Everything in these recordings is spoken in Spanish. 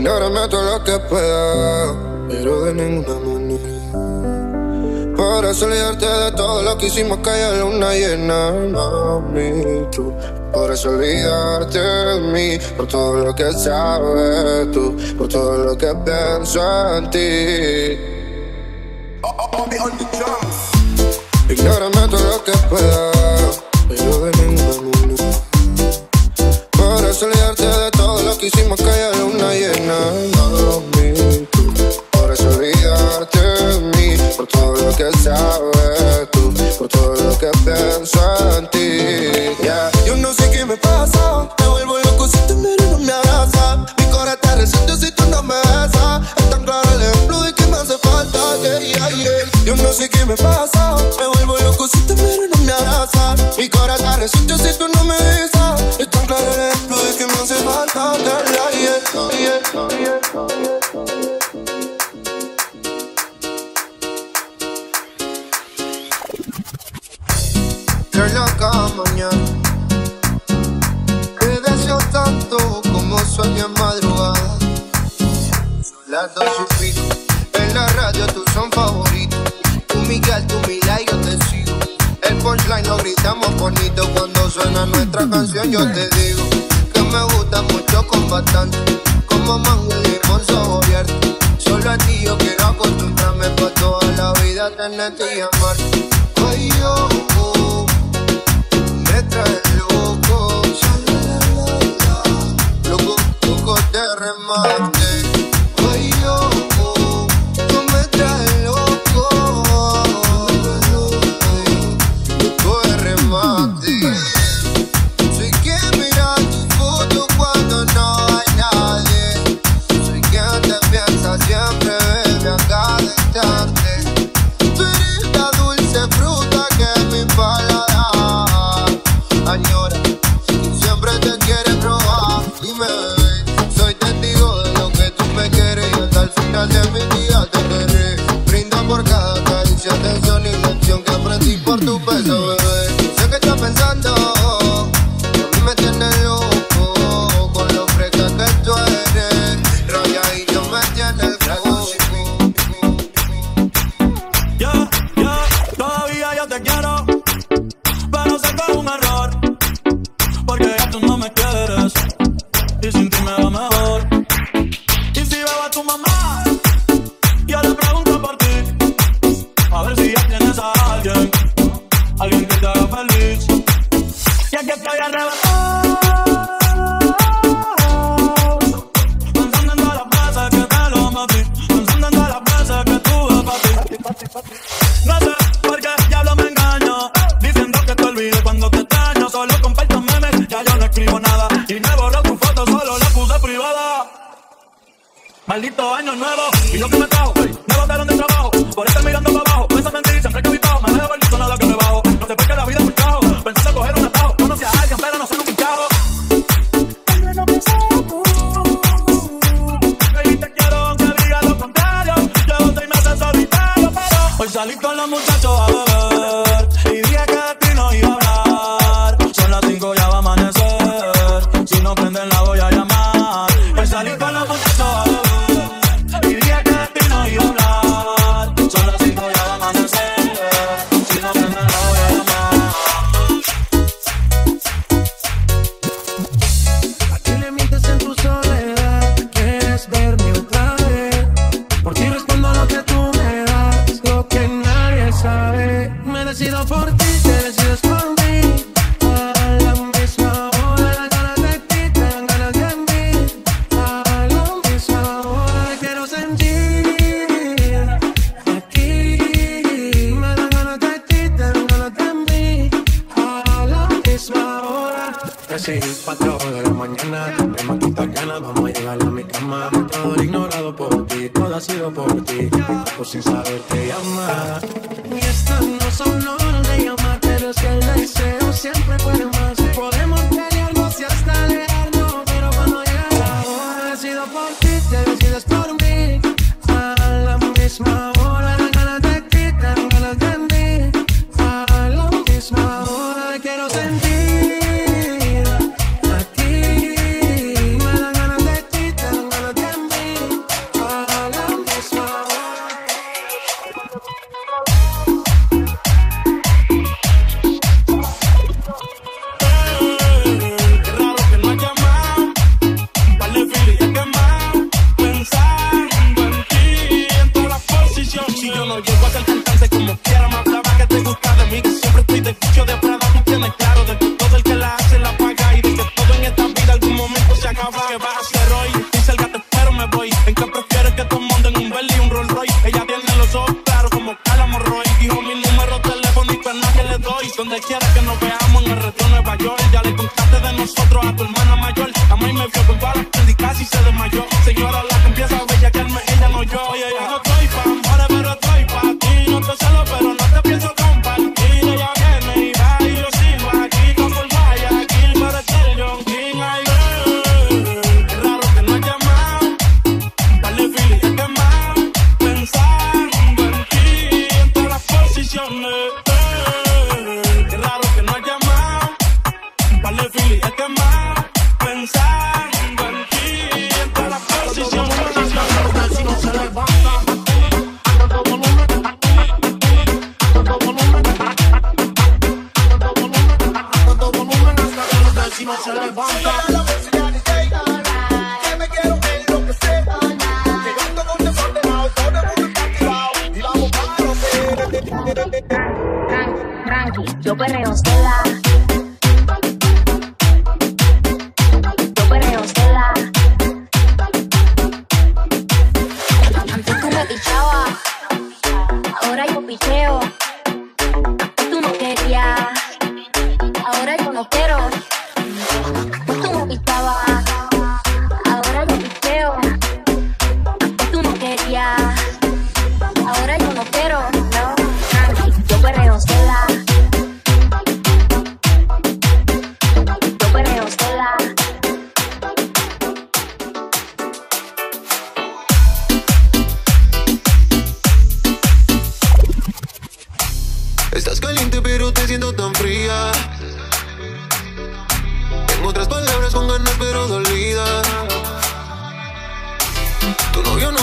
Ignórame todo lo que pueda, pero de ninguna manera. Para olvidarte de todo lo que hicimos que haya luna llena, mami, tú. Podrás olvidarte de mí por todo lo que sabes tú, por todo lo que pienso en ti. Ignórame todo lo que pueda, todo lo que hicimos que haya luna llena, mami, tú. Podrás olvidarte de mí por todo lo que sabes tú, por todo lo que pienso en ti. Yeah. Yo no sé qué me pasa, me vuelvo loco si te miro y no me abrazas. Mi corazón te resiente si tú no me besas. Es tan claro el ejemplo de que me hace falta. Yeah, yeah, yeah. Yo no sé qué me pasa, me vuelvo loco si te miro y no me abrazas. Mi corazón te resiente si tú no me besas. Las dos y pico En la radio tú son favoritos. Tú Miguel, tú Mila y yo te sigo. El punchline lo gritamos bonito. Cuando suena nuestra canción yo te digo Que me gusta mucho con bastante. Como mango y limón abierto. Solo a ti yo quiero acostumbrarme Pa' toda la vida tenerte y amarte. Ay, yo, Maldito año nuevo Y lo que me trajo, me botaron de trabajo Por estar mirando para abajo, pensando en ti Siempre que mi bajo, me dejo el nada que me bajo No sé por qué la vida un cajo Pensando coger un atajo Conocí a alguien pero no soy un pinchajo. Baby, te quiero aunque diga lo contrario Llevo seis meses solitario pero Hoy salí con los muchachos a beber Y dije que de ti no iba a por llegar a mi cama. Todo ignorado por ti, todo ha sido por ti. Por sin saber te llama. Y estas no son horas de llamar, pero es que el deseo siempre puede más. siento tan fría. Tengo otras palabras con ganas pero dolida. Tu novio no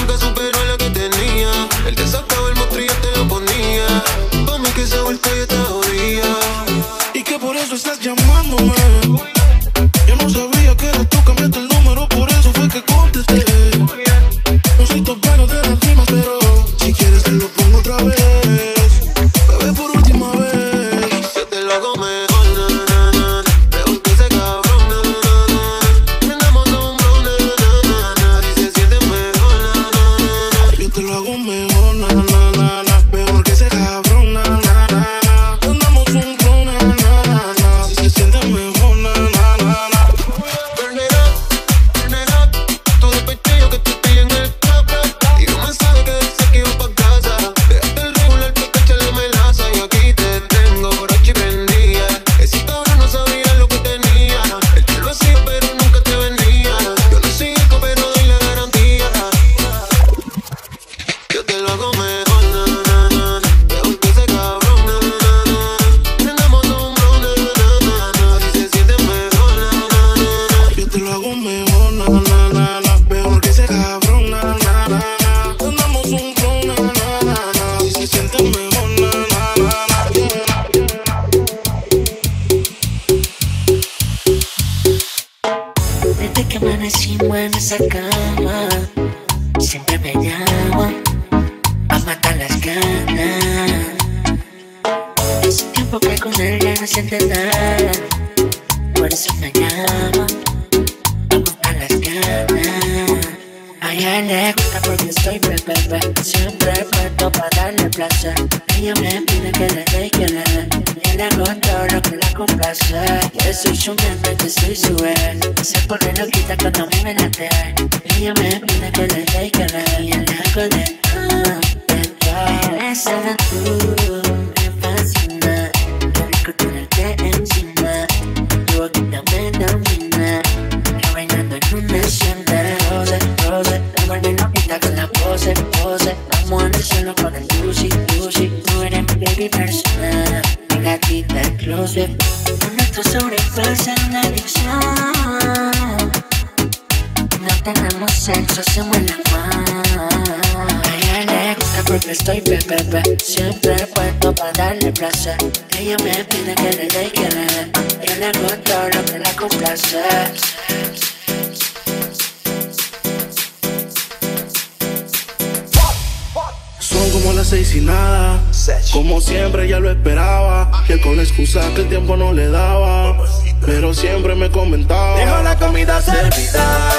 veo, que ese cabrón, na, na. Andamos un clon, na, na. Y se siente mejor, na, na, Desde que amanecimos en esa cama, siempre me llama a matar las ganas. Hace tiempo que con él ya no siente nada, por eso me llama. A ella le gusta porque soy bebé, bebé. Siempre puesto para darle placer. Ella me pide que le dé y que le dé. Yo le hago todo lo que la complace. Yo soy su mente, yo soy su ex. Se pone loquita cuando a mí me late. Ella me pide que le dé y que le dé. Yo le hago de todo, de todo. Tú me fascina. Qué rico Ella me pide que le dé y que le dé. Yo le hago lo que la complace. Son como las seis y nada. Como siempre ya lo esperaba. Que con la excusa que el tiempo no le daba. Pero siempre me comentaba. Deja la comida servida.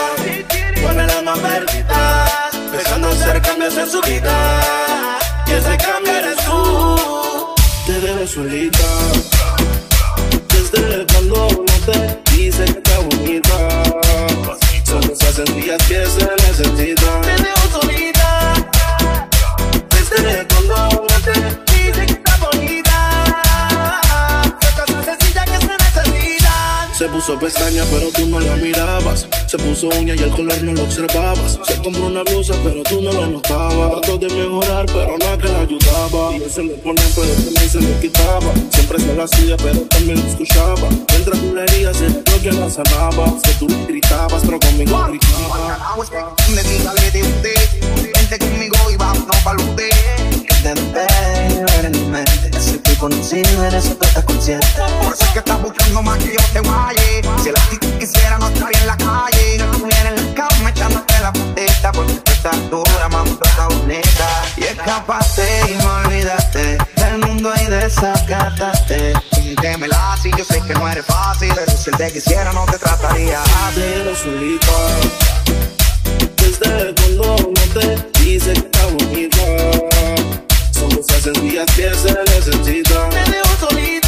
Pone la alma perdida. Pensando hacer cambios en su vida. Y ese cambio eres tú. Solita. Desde cuando no te dice que está bonita. Son esas días que se necesitan. Se puso pestaña, pero tú no la mirabas. Se puso uña y el color no lo observabas. Se compró una blusa, pero tú no lo notabas. Trató de mejorar, pero nada que la ayudaba. Y él se le ponía, pero también se le quitaba. Siempre se lo hacía, pero también lo escuchaba. Mientras tú le herías, lo que la sanaba. Que tú le gritabas, pero conmigo gritabas. Vente conmigo y vámonos. Que te conocido, eres tú estás consciente. Por eso es que estás buscando más que yo te guaye. Si la actitud quisiera, no estaría en la calle. No estuviera en la cama echándote la putita. Porque tú estás dura, mami, tú estás bonita. Y escapaste y me olvidaste del mundo y desacataste. Dímela si yo sé que no eres fácil. Pero si él te quisiera, no te trataría así. Pero solita. Desde cuando no te dice que está bonita. Cosas días que se necesitan. Te dejo solita,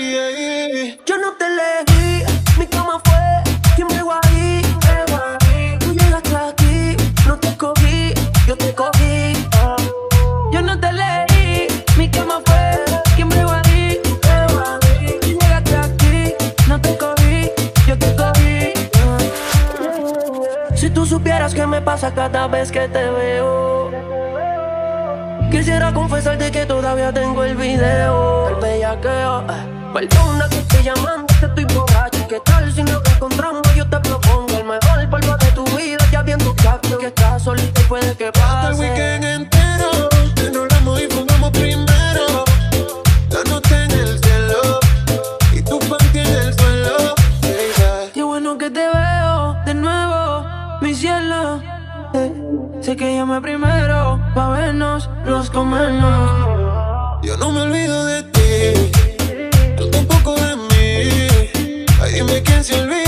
Yo no te elegí, mi cama fue quien me ahí. Tú llegaste aquí, no te cogí, yo te cogí. Yo no te elegí, mi cama fue quien me ahí. Tú llegaste aquí, no te cogí, yo te cogí. Si tú supieras qué me pasa cada vez que te veo. Quisiera confesarte que todavía tengo el video El bellaqueo eh. Perdona que estoy llamando, que estoy borracho ¿Qué tal si nos encontramos? Yo te propongo el mejor polvo de tu vida Ya viendo que que estás solita y puede que Hasta el pase weekend los Yo no me olvido de ti. Tú tampoco de mí. Ay, dime quién se olvida.